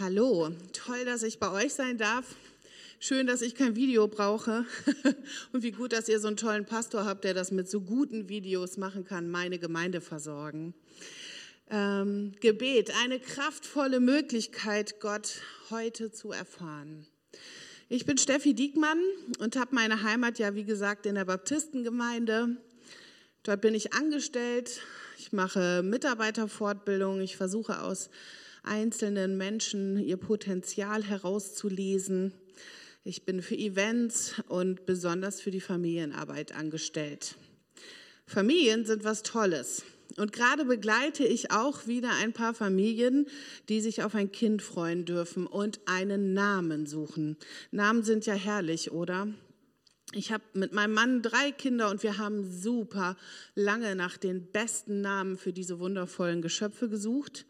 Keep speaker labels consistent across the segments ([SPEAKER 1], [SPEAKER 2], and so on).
[SPEAKER 1] Hallo, toll, dass ich bei euch sein darf. Schön, dass ich kein Video brauche. Und wie gut, dass ihr so einen tollen Pastor habt, der das mit so guten Videos machen kann, meine Gemeinde versorgen. Ähm, Gebet, eine kraftvolle Möglichkeit, Gott heute zu erfahren. Ich bin Steffi Diekmann und habe meine Heimat ja, wie gesagt, in der Baptistengemeinde. Dort bin ich angestellt. Ich mache Mitarbeiterfortbildung. Ich versuche aus einzelnen Menschen ihr Potenzial herauszulesen. Ich bin für Events und besonders für die Familienarbeit angestellt. Familien sind was Tolles. Und gerade begleite ich auch wieder ein paar Familien, die sich auf ein Kind freuen dürfen und einen Namen suchen. Namen sind ja herrlich, oder? Ich habe mit meinem Mann drei Kinder und wir haben super lange nach den besten Namen für diese wundervollen Geschöpfe gesucht.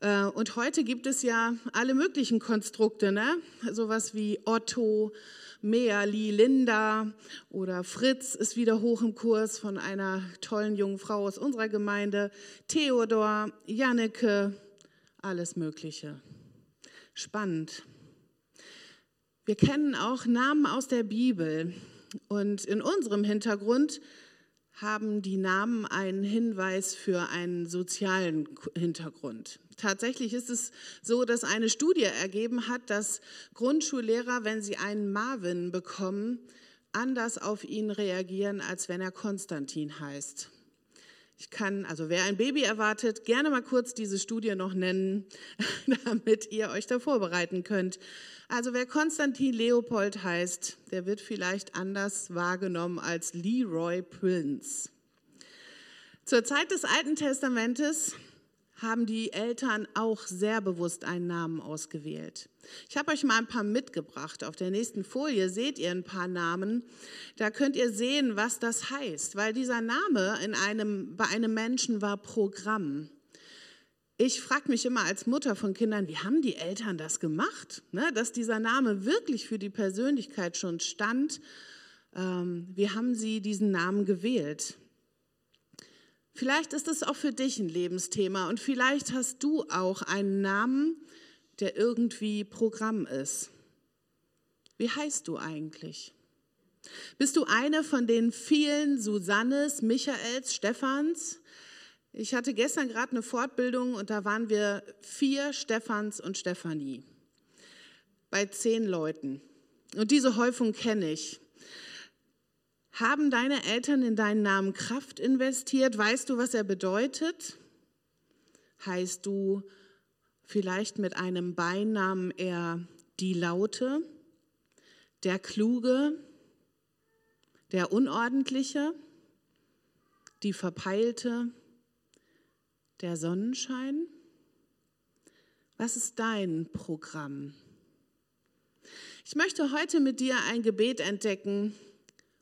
[SPEAKER 1] Äh, und heute gibt es ja alle möglichen Konstrukte, ne? sowas wie Otto, Meali, Linda oder Fritz ist wieder hoch im Kurs von einer tollen jungen Frau aus unserer Gemeinde, Theodor, Janneke, alles Mögliche. Spannend. Wir kennen auch Namen aus der Bibel und in unserem Hintergrund haben die Namen einen Hinweis für einen sozialen Hintergrund. Tatsächlich ist es so, dass eine Studie ergeben hat, dass Grundschullehrer, wenn sie einen Marvin bekommen, anders auf ihn reagieren, als wenn er Konstantin heißt. Ich kann, also wer ein Baby erwartet, gerne mal kurz diese Studie noch nennen, damit ihr euch da vorbereiten könnt. Also wer Konstantin Leopold heißt, der wird vielleicht anders wahrgenommen als Leroy Prince. Zur Zeit des Alten Testamentes haben die Eltern auch sehr bewusst einen Namen ausgewählt. Ich habe euch mal ein paar mitgebracht. Auf der nächsten Folie seht ihr ein paar Namen. Da könnt ihr sehen, was das heißt, weil dieser Name in einem, bei einem Menschen war Programm. Ich frage mich immer als Mutter von Kindern, wie haben die Eltern das gemacht, ne? dass dieser Name wirklich für die Persönlichkeit schon stand. Ähm, wie haben sie diesen Namen gewählt? Vielleicht ist es auch für dich ein Lebensthema und vielleicht hast du auch einen Namen, der irgendwie Programm ist. Wie heißt du eigentlich? Bist du eine von den vielen Susannes, Michaels, Stephans, ich hatte gestern gerade eine Fortbildung und da waren wir vier Stephans und Stefanie bei zehn Leuten. Und diese Häufung kenne ich. Haben deine Eltern in deinen Namen Kraft investiert? Weißt du, was er bedeutet? Heißt du vielleicht mit einem Beinamen eher die Laute, der Kluge, der Unordentliche, die Verpeilte, der Sonnenschein? Was ist dein Programm? Ich möchte heute mit dir ein Gebet entdecken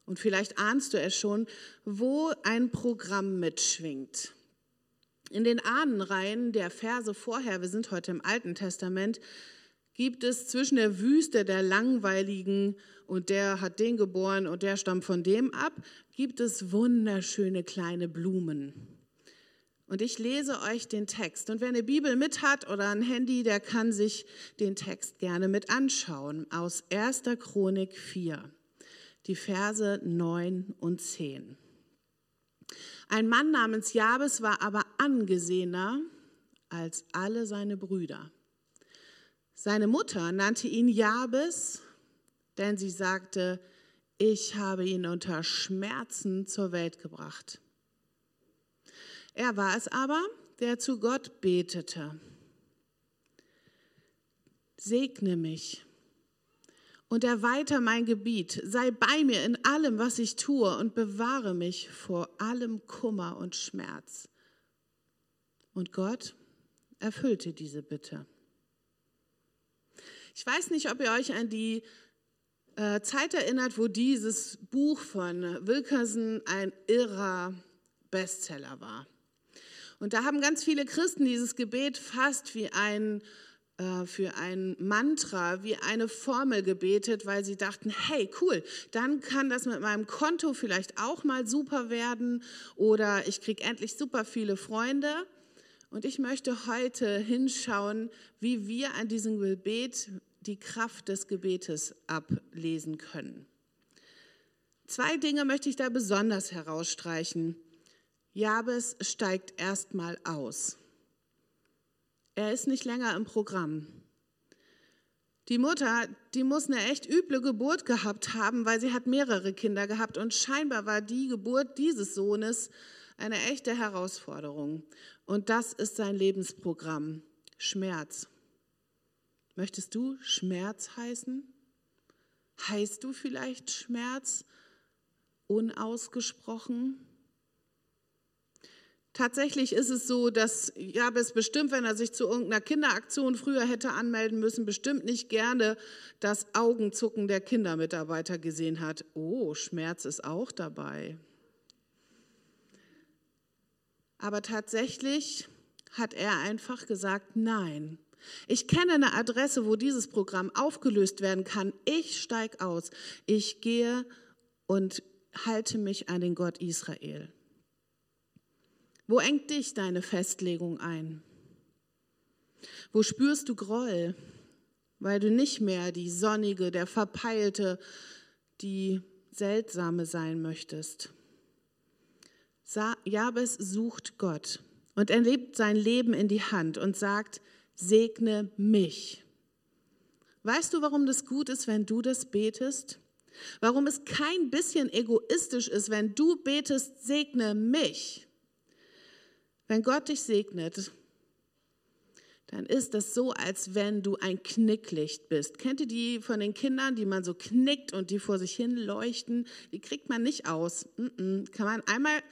[SPEAKER 1] und vielleicht ahnst du es schon, wo ein Programm mitschwingt. In den Ahnenreihen der Verse vorher, wir sind heute im Alten Testament, gibt es zwischen der Wüste der Langweiligen und der hat den geboren und der stammt von dem ab, gibt es wunderschöne kleine Blumen. Und ich lese euch den Text. Und wer eine Bibel mit hat oder ein Handy, der kann sich den Text gerne mit anschauen. Aus 1. Chronik 4, die Verse 9 und 10. Ein Mann namens Jabes war aber angesehener als alle seine Brüder. Seine Mutter nannte ihn Jabes, denn sie sagte, ich habe ihn unter Schmerzen zur Welt gebracht. Er war es aber, der zu Gott betete. Segne mich und erweiter mein Gebiet, sei bei mir in allem, was ich tue und bewahre mich vor allem Kummer und Schmerz. Und Gott erfüllte diese Bitte. Ich weiß nicht, ob ihr euch an die äh, Zeit erinnert, wo dieses Buch von Wilkerson ein irrer Bestseller war. Und da haben ganz viele Christen dieses Gebet fast wie ein für ein Mantra, wie eine Formel gebetet, weil sie dachten, hey, cool, dann kann das mit meinem Konto vielleicht auch mal super werden oder ich kriege endlich super viele Freunde. Und ich möchte heute hinschauen, wie wir an diesem Gebet die Kraft des Gebetes ablesen können. Zwei Dinge möchte ich da besonders herausstreichen. Jabes steigt erstmal aus. Er ist nicht länger im Programm. Die Mutter, die muss eine echt üble Geburt gehabt haben, weil sie hat mehrere Kinder gehabt und scheinbar war die Geburt dieses Sohnes eine echte Herausforderung. Und das ist sein Lebensprogramm, Schmerz. Möchtest du Schmerz heißen? Heißt du vielleicht Schmerz unausgesprochen? Tatsächlich ist es so, dass Jabes bestimmt, wenn er sich zu irgendeiner Kinderaktion früher hätte anmelden müssen, bestimmt nicht gerne das Augenzucken der Kindermitarbeiter gesehen hat. Oh, Schmerz ist auch dabei. Aber tatsächlich hat er einfach gesagt, nein. Ich kenne eine Adresse, wo dieses Programm aufgelöst werden kann. Ich steige aus. Ich gehe und halte mich an den Gott Israel. Wo engt dich deine Festlegung ein? Wo spürst du Groll, weil du nicht mehr die sonnige, der verpeilte, die seltsame sein möchtest? Jabes sucht Gott und er lebt sein Leben in die Hand und sagt, segne mich. Weißt du, warum das gut ist, wenn du das betest? Warum es kein bisschen egoistisch ist, wenn du betest, segne mich? Wenn Gott dich segnet, dann ist das so, als wenn du ein Knicklicht bist. Kennt ihr die von den Kindern, die man so knickt und die vor sich hin leuchten? Die kriegt man nicht aus. Kann man einmal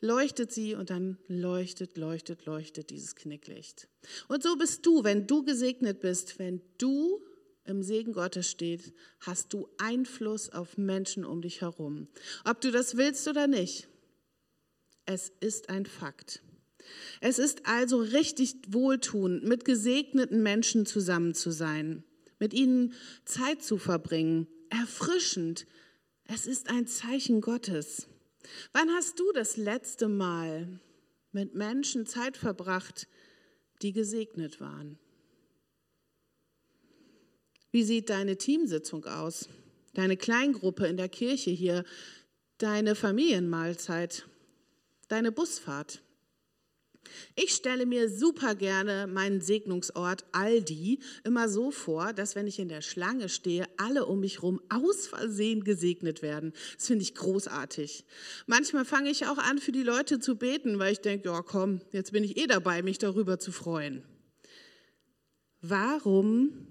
[SPEAKER 1] leuchtet sie und dann leuchtet, leuchtet, leuchtet dieses Knicklicht. Und so bist du, wenn du gesegnet bist, wenn du im Segen Gottes steht, hast du Einfluss auf Menschen um dich herum. Ob du das willst oder nicht, es ist ein Fakt. Es ist also richtig wohltuend, mit gesegneten Menschen zusammen zu sein, mit ihnen Zeit zu verbringen, erfrischend. Es ist ein Zeichen Gottes. Wann hast du das letzte Mal mit Menschen Zeit verbracht, die gesegnet waren? Wie sieht deine Teamsitzung aus? Deine Kleingruppe in der Kirche hier? Deine Familienmahlzeit? Deine Busfahrt? Ich stelle mir super gerne meinen Segnungsort Aldi immer so vor, dass wenn ich in der Schlange stehe, alle um mich herum aus Versehen gesegnet werden. Das finde ich großartig. Manchmal fange ich auch an, für die Leute zu beten, weil ich denke, ja komm, jetzt bin ich eh dabei, mich darüber zu freuen. Warum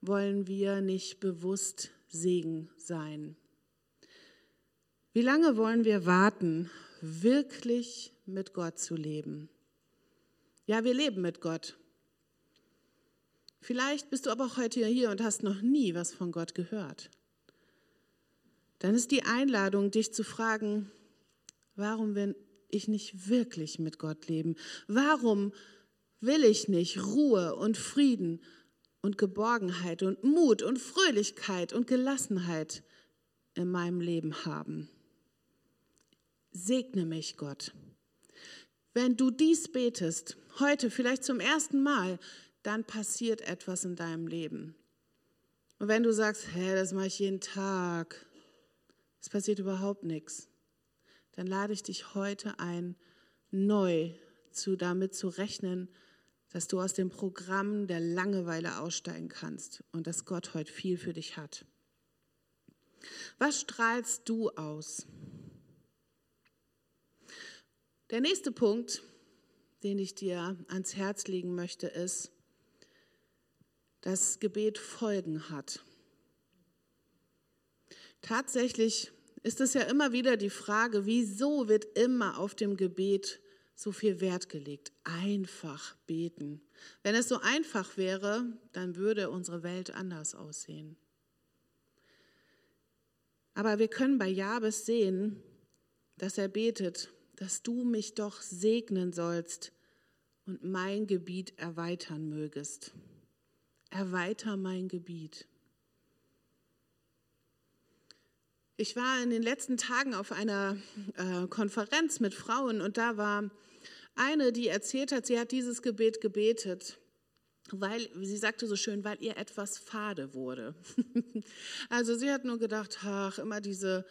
[SPEAKER 1] wollen wir nicht bewusst Segen sein? Wie lange wollen wir warten, wirklich mit Gott zu leben? Ja, wir leben mit Gott. Vielleicht bist du aber auch heute hier und hast noch nie was von Gott gehört. Dann ist die Einladung, dich zu fragen, warum will ich nicht wirklich mit Gott leben? Warum will ich nicht Ruhe und Frieden und Geborgenheit und Mut und Fröhlichkeit und Gelassenheit in meinem Leben haben? Segne mich, Gott. Wenn du dies betest, heute vielleicht zum ersten Mal, dann passiert etwas in deinem Leben. Und wenn du sagst, hä, das mache ich jeden Tag, es passiert überhaupt nichts, dann lade ich dich heute ein, neu zu, damit zu rechnen, dass du aus dem Programm der Langeweile aussteigen kannst und dass Gott heute viel für dich hat. Was strahlst du aus? Der nächste Punkt, den ich dir ans Herz legen möchte, ist, dass Gebet Folgen hat. Tatsächlich ist es ja immer wieder die Frage, wieso wird immer auf dem Gebet so viel Wert gelegt? Einfach beten. Wenn es so einfach wäre, dann würde unsere Welt anders aussehen. Aber wir können bei Jabes sehen, dass er betet dass du mich doch segnen sollst und mein Gebiet erweitern mögest. Erweiter mein Gebiet. Ich war in den letzten Tagen auf einer äh, Konferenz mit Frauen und da war eine, die erzählt hat, sie hat dieses Gebet gebetet, weil, sie sagte so schön, weil ihr etwas fade wurde. also sie hat nur gedacht, ach, immer diese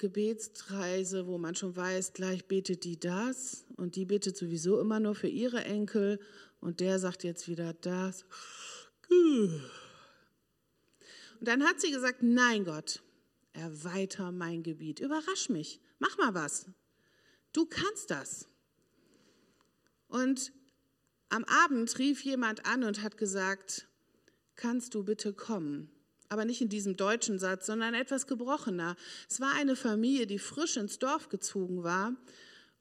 [SPEAKER 1] Gebetsreise, wo man schon weiß, gleich betet die das und die betet sowieso immer nur für ihre Enkel und der sagt jetzt wieder das. Und dann hat sie gesagt, nein Gott, erweiter mein Gebiet, überrasch mich, mach mal was. Du kannst das. Und am Abend rief jemand an und hat gesagt, kannst du bitte kommen? Aber nicht in diesem deutschen Satz, sondern etwas gebrochener. Es war eine Familie, die frisch ins Dorf gezogen war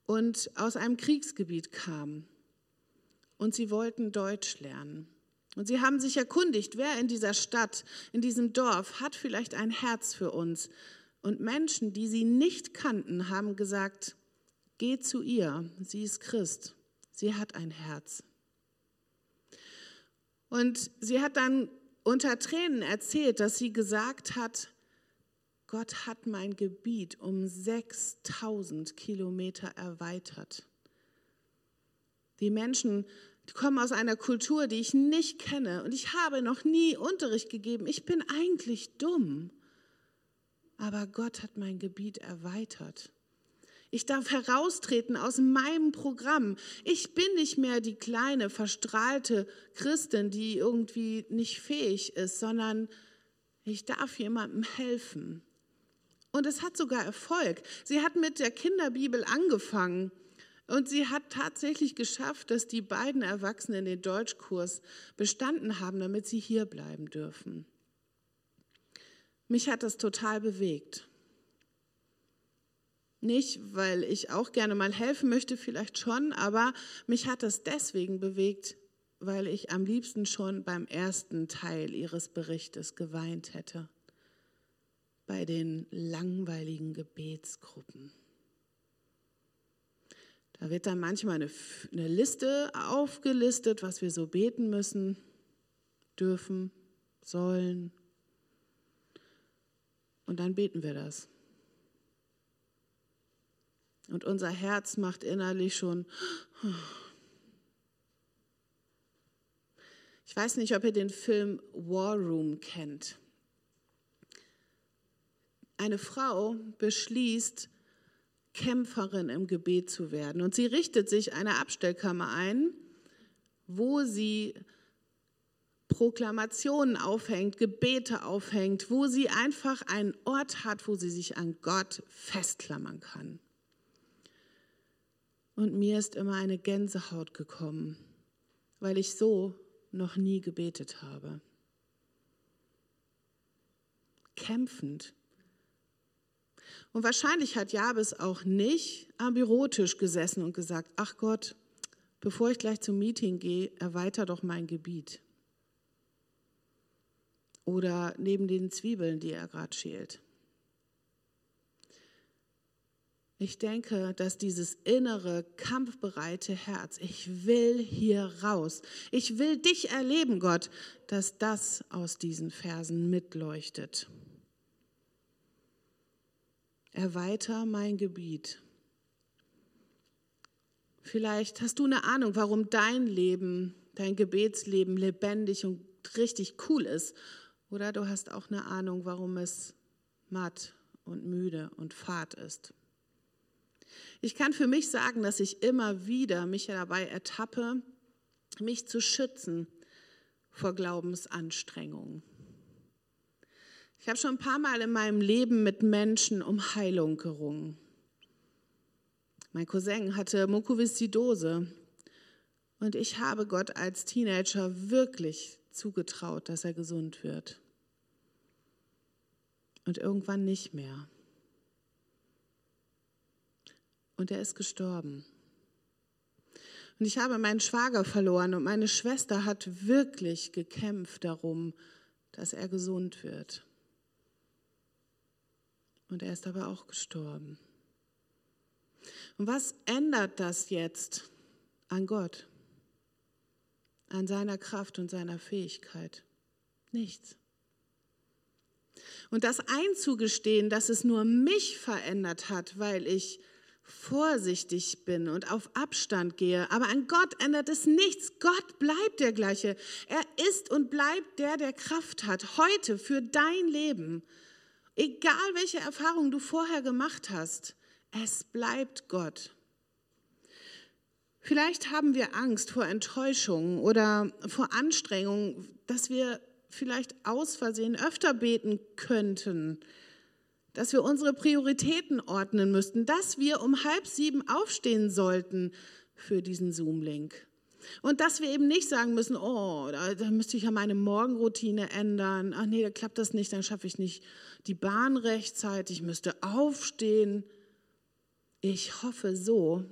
[SPEAKER 1] und aus einem Kriegsgebiet kam. Und sie wollten Deutsch lernen. Und sie haben sich erkundigt, wer in dieser Stadt, in diesem Dorf hat vielleicht ein Herz für uns. Und Menschen, die sie nicht kannten, haben gesagt, geh zu ihr, sie ist Christ, sie hat ein Herz. Und sie hat dann unter Tränen erzählt, dass sie gesagt hat, Gott hat mein Gebiet um 6000 Kilometer erweitert. Die Menschen kommen aus einer Kultur, die ich nicht kenne und ich habe noch nie Unterricht gegeben. Ich bin eigentlich dumm. Aber Gott hat mein Gebiet erweitert. Ich darf heraustreten aus meinem Programm. Ich bin nicht mehr die kleine, verstrahlte Christin, die irgendwie nicht fähig ist, sondern ich darf jemandem helfen. Und es hat sogar Erfolg. Sie hat mit der Kinderbibel angefangen und sie hat tatsächlich geschafft, dass die beiden Erwachsenen den Deutschkurs bestanden haben, damit sie hier bleiben dürfen. Mich hat das total bewegt. Nicht, weil ich auch gerne mal helfen möchte, vielleicht schon, aber mich hat das deswegen bewegt, weil ich am liebsten schon beim ersten Teil ihres Berichtes geweint hätte, bei den langweiligen Gebetsgruppen. Da wird dann manchmal eine, eine Liste aufgelistet, was wir so beten müssen, dürfen, sollen. Und dann beten wir das. Und unser Herz macht innerlich schon. Ich weiß nicht, ob ihr den Film War Room kennt. Eine Frau beschließt, Kämpferin im Gebet zu werden. Und sie richtet sich eine Abstellkammer ein, wo sie Proklamationen aufhängt, Gebete aufhängt, wo sie einfach einen Ort hat, wo sie sich an Gott festklammern kann. Und mir ist immer eine Gänsehaut gekommen, weil ich so noch nie gebetet habe. Kämpfend. Und wahrscheinlich hat Jabes auch nicht am Bürotisch gesessen und gesagt, ach Gott, bevor ich gleich zum Meeting gehe, erweiter doch mein Gebiet. Oder neben den Zwiebeln, die er gerade schält. Ich denke, dass dieses innere, kampfbereite Herz, ich will hier raus, ich will dich erleben, Gott, dass das aus diesen Versen mitleuchtet. Erweiter mein Gebiet. Vielleicht hast du eine Ahnung, warum dein Leben, dein Gebetsleben lebendig und richtig cool ist. Oder du hast auch eine Ahnung, warum es matt und müde und fad ist. Ich kann für mich sagen, dass ich immer wieder mich dabei ertappe, mich zu schützen vor Glaubensanstrengungen. Ich habe schon ein paar Mal in meinem Leben mit Menschen um Heilung gerungen. Mein Cousin hatte Mukoviszidose und ich habe Gott als Teenager wirklich zugetraut, dass er gesund wird. Und irgendwann nicht mehr. Und er ist gestorben. Und ich habe meinen Schwager verloren und meine Schwester hat wirklich gekämpft darum, dass er gesund wird. Und er ist aber auch gestorben. Und was ändert das jetzt an Gott, an seiner Kraft und seiner Fähigkeit? Nichts. Und das einzugestehen, dass es nur mich verändert hat, weil ich vorsichtig bin und auf Abstand gehe. Aber an Gott ändert es nichts. Gott bleibt der gleiche. Er ist und bleibt der, der Kraft hat, heute für dein Leben. Egal welche Erfahrungen du vorher gemacht hast, es bleibt Gott. Vielleicht haben wir Angst vor Enttäuschung oder vor Anstrengung, dass wir vielleicht aus Versehen öfter beten könnten dass wir unsere Prioritäten ordnen müssten, dass wir um halb sieben aufstehen sollten für diesen Zoom-Link. Und dass wir eben nicht sagen müssen, oh, da, da, müsste ich ja meine Morgenroutine ändern. Ach nee, da klappt das nicht, dann schaffe ich nicht die Bahn rechtzeitig, ich müsste aufstehen. Ich hoffe so,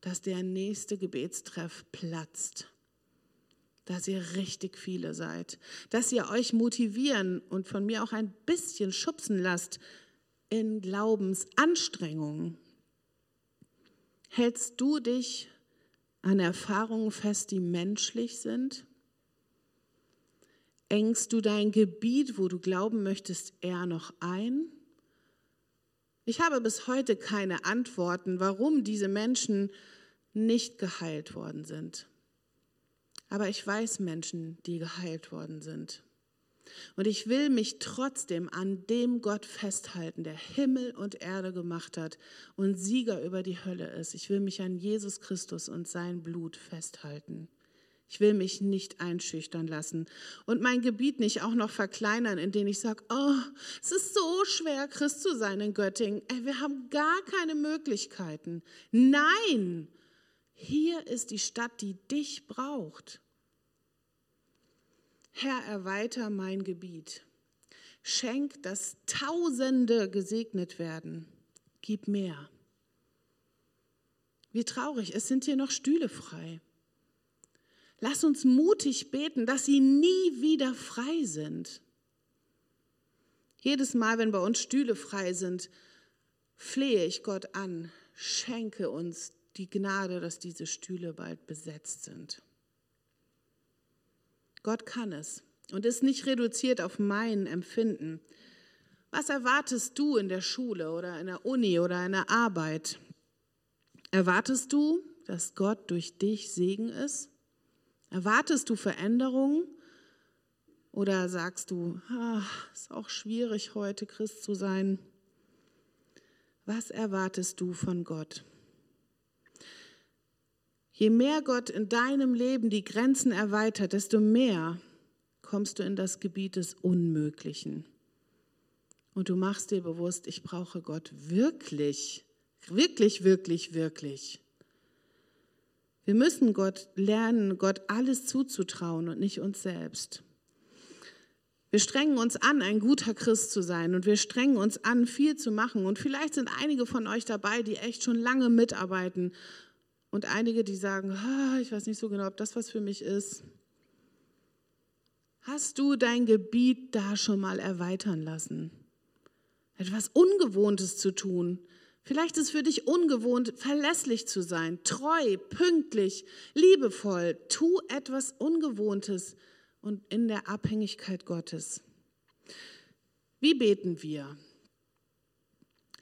[SPEAKER 1] dass der nächste Gebetstreff platzt dass ihr richtig viele seid, dass ihr euch motivieren und von mir auch ein bisschen schubsen lasst in Glaubensanstrengungen. Hältst du dich an Erfahrungen fest, die menschlich sind? Engst du dein Gebiet, wo du glauben möchtest, eher noch ein? Ich habe bis heute keine Antworten, warum diese Menschen nicht geheilt worden sind. Aber ich weiß Menschen, die geheilt worden sind. Und ich will mich trotzdem an dem Gott festhalten, der Himmel und Erde gemacht hat und Sieger über die Hölle ist. Ich will mich an Jesus Christus und sein Blut festhalten. Ich will mich nicht einschüchtern lassen und mein Gebiet nicht auch noch verkleinern, indem ich sage, oh, es ist so schwer, Christ zu sein in Göttingen. Ey, wir haben gar keine Möglichkeiten. Nein, hier ist die Stadt, die dich braucht. Herr, erweiter mein Gebiet. Schenk, dass Tausende gesegnet werden. Gib mehr. Wie traurig, es sind hier noch Stühle frei. Lass uns mutig beten, dass sie nie wieder frei sind. Jedes Mal, wenn bei uns Stühle frei sind, flehe ich Gott an, schenke uns die Gnade, dass diese Stühle bald besetzt sind. Gott kann es und ist nicht reduziert auf mein Empfinden. Was erwartest du in der Schule oder in der Uni oder in der Arbeit? Erwartest du, dass Gott durch dich Segen ist? Erwartest du Veränderungen? Oder sagst du, ach, ist auch schwierig heute Christ zu sein? Was erwartest du von Gott? Je mehr Gott in deinem Leben die Grenzen erweitert, desto mehr kommst du in das Gebiet des Unmöglichen. Und du machst dir bewusst, ich brauche Gott wirklich, wirklich, wirklich, wirklich. Wir müssen Gott lernen, Gott alles zuzutrauen und nicht uns selbst. Wir strengen uns an, ein guter Christ zu sein und wir strengen uns an, viel zu machen. Und vielleicht sind einige von euch dabei, die echt schon lange mitarbeiten und einige, die sagen, ich weiß nicht so genau, ob das was für mich ist. Hast du dein Gebiet da schon mal erweitern lassen? Etwas Ungewohntes zu tun. Vielleicht ist es für dich ungewohnt, verlässlich zu sein, treu, pünktlich, liebevoll. Tu etwas Ungewohntes und in der Abhängigkeit Gottes. Wie beten wir?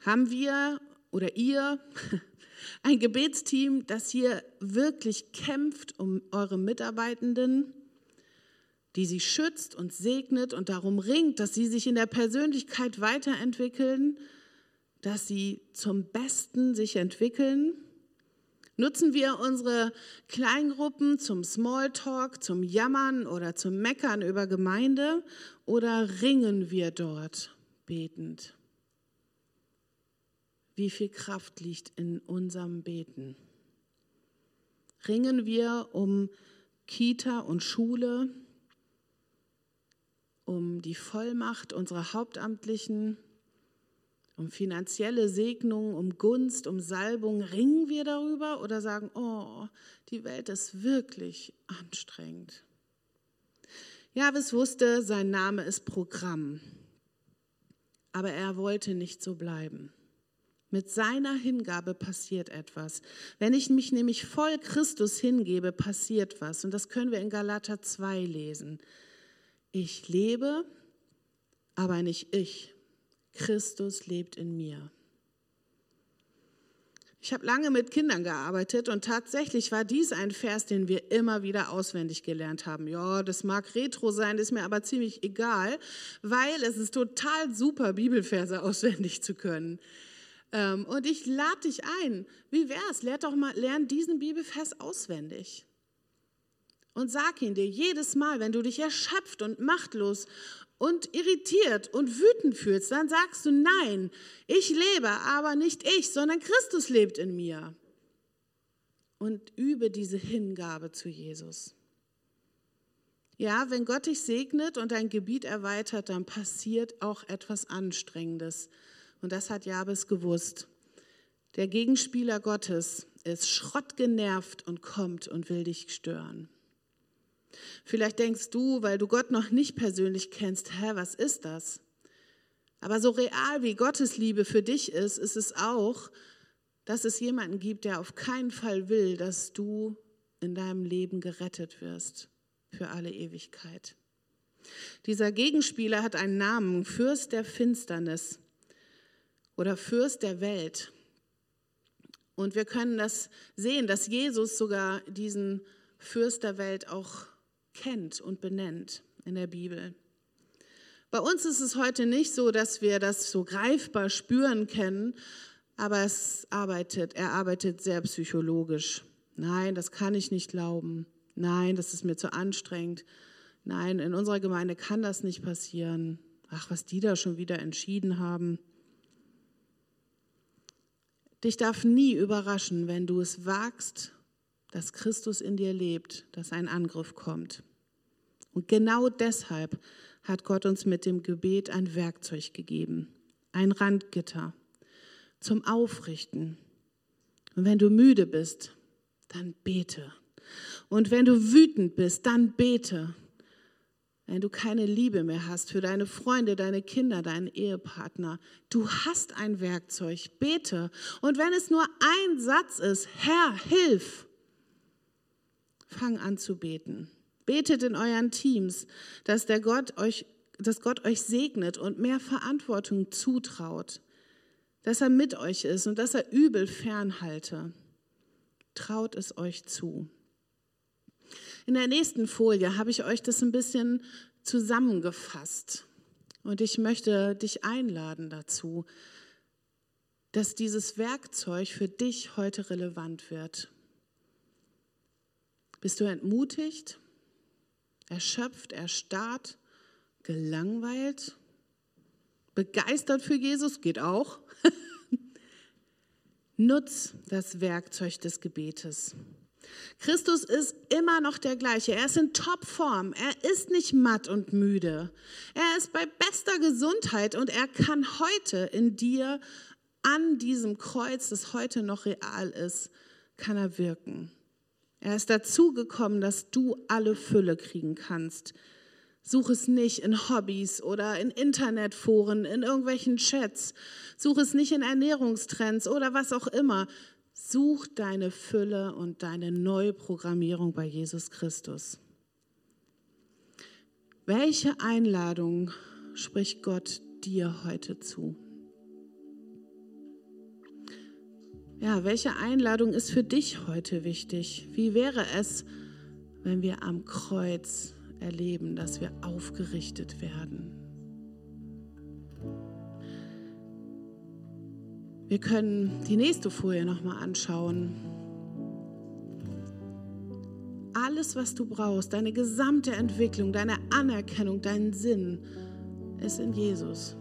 [SPEAKER 1] Haben wir oder ihr ein Gebetsteam, das hier wirklich kämpft um eure Mitarbeitenden, die sie schützt und segnet und darum ringt, dass sie sich in der Persönlichkeit weiterentwickeln, dass sie zum Besten sich entwickeln. Nutzen wir unsere Kleingruppen zum Smalltalk, zum Jammern oder zum Meckern über Gemeinde oder ringen wir dort betend? Wie viel Kraft liegt in unserem Beten. Ringen wir um Kita und Schule, um die Vollmacht unserer Hauptamtlichen, um finanzielle Segnung, um Gunst, um Salbung. Ringen wir darüber oder sagen, oh, die Welt ist wirklich anstrengend. Javis wusste, sein Name ist Programm, aber er wollte nicht so bleiben. Mit seiner Hingabe passiert etwas. Wenn ich mich nämlich voll Christus hingebe, passiert was. Und das können wir in Galater 2 lesen. Ich lebe, aber nicht ich. Christus lebt in mir. Ich habe lange mit Kindern gearbeitet und tatsächlich war dies ein Vers, den wir immer wieder auswendig gelernt haben. Ja, das mag retro sein, ist mir aber ziemlich egal, weil es ist total super, Bibelverse auswendig zu können. Ähm, und ich lade dich ein. Wie wär's? Lern doch mal, lern diesen Bibelvers auswendig. Und sag ihn dir jedes Mal, wenn du dich erschöpft und machtlos und irritiert und wütend fühlst, dann sagst du, nein, ich lebe, aber nicht ich, sondern Christus lebt in mir. Und übe diese Hingabe zu Jesus. Ja, wenn Gott dich segnet und dein Gebiet erweitert, dann passiert auch etwas Anstrengendes. Und das hat Jabes gewusst. Der Gegenspieler Gottes ist schrottgenervt und kommt und will dich stören. Vielleicht denkst du, weil du Gott noch nicht persönlich kennst, hä, was ist das? Aber so real wie Gottes Liebe für dich ist, ist es auch, dass es jemanden gibt, der auf keinen Fall will, dass du in deinem Leben gerettet wirst für alle Ewigkeit. Dieser Gegenspieler hat einen Namen, Fürst der Finsternis oder Fürst der Welt. Und wir können das sehen, dass Jesus sogar diesen Fürst der Welt auch kennt und benennt in der Bibel. Bei uns ist es heute nicht so, dass wir das so greifbar spüren können, aber es arbeitet, er arbeitet sehr psychologisch. Nein, das kann ich nicht glauben. Nein, das ist mir zu anstrengend. Nein, in unserer Gemeinde kann das nicht passieren. Ach, was die da schon wieder entschieden haben. Dich darf nie überraschen, wenn du es wagst, dass Christus in dir lebt, dass ein Angriff kommt. Und genau deshalb hat Gott uns mit dem Gebet ein Werkzeug gegeben, ein Randgitter zum Aufrichten. Und wenn du müde bist, dann bete. Und wenn du wütend bist, dann bete. Wenn du keine Liebe mehr hast für deine Freunde, deine Kinder, deinen Ehepartner, du hast ein Werkzeug, bete. Und wenn es nur ein Satz ist, Herr, hilf, fang an zu beten. Betet in euren Teams, dass, der Gott euch, dass Gott euch segnet und mehr Verantwortung zutraut, dass er mit euch ist und dass er übel fernhalte. Traut es euch zu. In der nächsten Folie habe ich euch das ein bisschen zusammengefasst und ich möchte dich einladen dazu, dass dieses Werkzeug für dich heute relevant wird. Bist du entmutigt, erschöpft, erstarrt, gelangweilt, begeistert für Jesus? Geht auch. Nutz das Werkzeug des Gebetes. Christus ist immer noch der gleiche. Er ist in Topform. Er ist nicht matt und müde. Er ist bei bester Gesundheit und er kann heute in dir an diesem Kreuz, das heute noch real ist, kann er wirken. Er ist dazu gekommen, dass du alle Fülle kriegen kannst. Such es nicht in Hobbys oder in Internetforen, in irgendwelchen Chats. Such es nicht in Ernährungstrends oder was auch immer. Such deine Fülle und deine Neuprogrammierung bei Jesus Christus. Welche Einladung spricht Gott dir heute zu? Ja, welche Einladung ist für dich heute wichtig? Wie wäre es, wenn wir am Kreuz erleben, dass wir aufgerichtet werden? Wir können die nächste Folie nochmal anschauen. Alles, was du brauchst, deine gesamte Entwicklung, deine Anerkennung, deinen Sinn, ist in Jesus.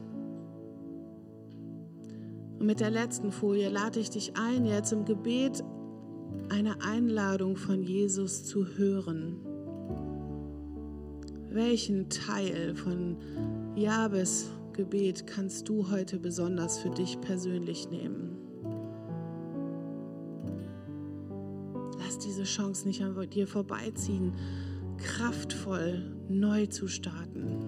[SPEAKER 1] Und mit der letzten Folie lade ich dich ein, jetzt im Gebet eine Einladung von Jesus zu hören. Welchen Teil von Jabes Gebet kannst du heute besonders für dich persönlich nehmen? Lass diese Chance nicht an dir vorbeiziehen, kraftvoll neu zu starten.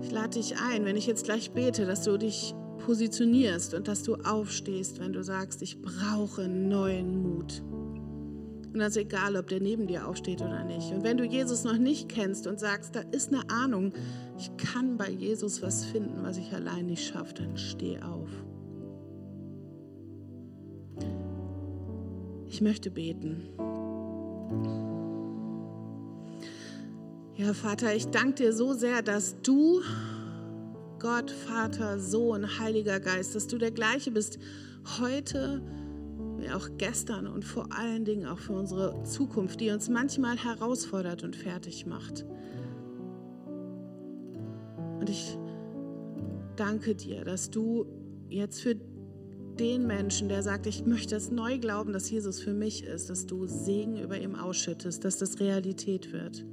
[SPEAKER 1] Ich lade dich ein, wenn ich jetzt gleich bete, dass du dich positionierst und dass du aufstehst, wenn du sagst, ich brauche neuen Mut. Und das ist egal, ob der neben dir aufsteht oder nicht. Und wenn du Jesus noch nicht kennst und sagst, da ist eine Ahnung, ich kann bei Jesus was finden, was ich allein nicht schaffe, dann steh auf. Ich möchte beten. Ja, Vater, ich danke dir so sehr, dass du, Gott, Vater, Sohn, Heiliger Geist, dass du der gleiche bist heute heute, auch gestern und vor allen Dingen auch für unsere Zukunft, die uns manchmal herausfordert und fertig macht. Und ich danke dir, dass du jetzt für den Menschen, der sagt, ich möchte es neu glauben, dass Jesus für mich ist, dass du Segen über ihm ausschüttest, dass das Realität wird.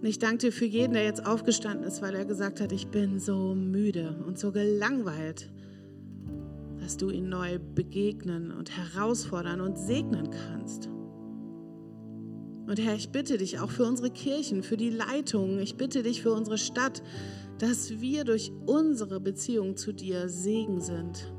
[SPEAKER 1] Und ich danke dir für jeden, der jetzt aufgestanden ist, weil er gesagt hat, ich bin so müde und so gelangweilt, dass du ihn neu begegnen und herausfordern und segnen kannst. Und Herr, ich bitte dich auch für unsere Kirchen, für die Leitungen, ich bitte dich für unsere Stadt, dass wir durch unsere Beziehung zu dir Segen sind.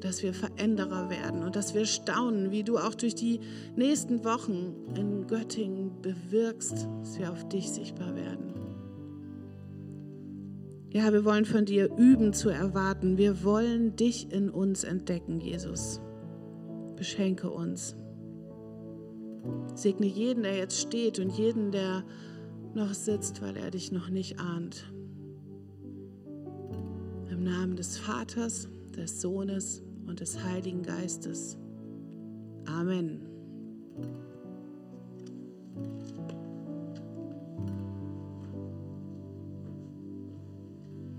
[SPEAKER 1] Dass wir Veränderer werden und dass wir staunen, wie du auch durch die nächsten Wochen in Göttingen bewirkst, dass wir auf dich sichtbar werden. Ja, wir wollen von dir üben zu erwarten. Wir wollen dich in uns entdecken, Jesus. Beschenke uns. Segne jeden, der jetzt steht und jeden, der noch sitzt, weil er dich noch nicht ahnt. Im Namen des Vaters, des Sohnes und des Heiligen Geistes. Amen.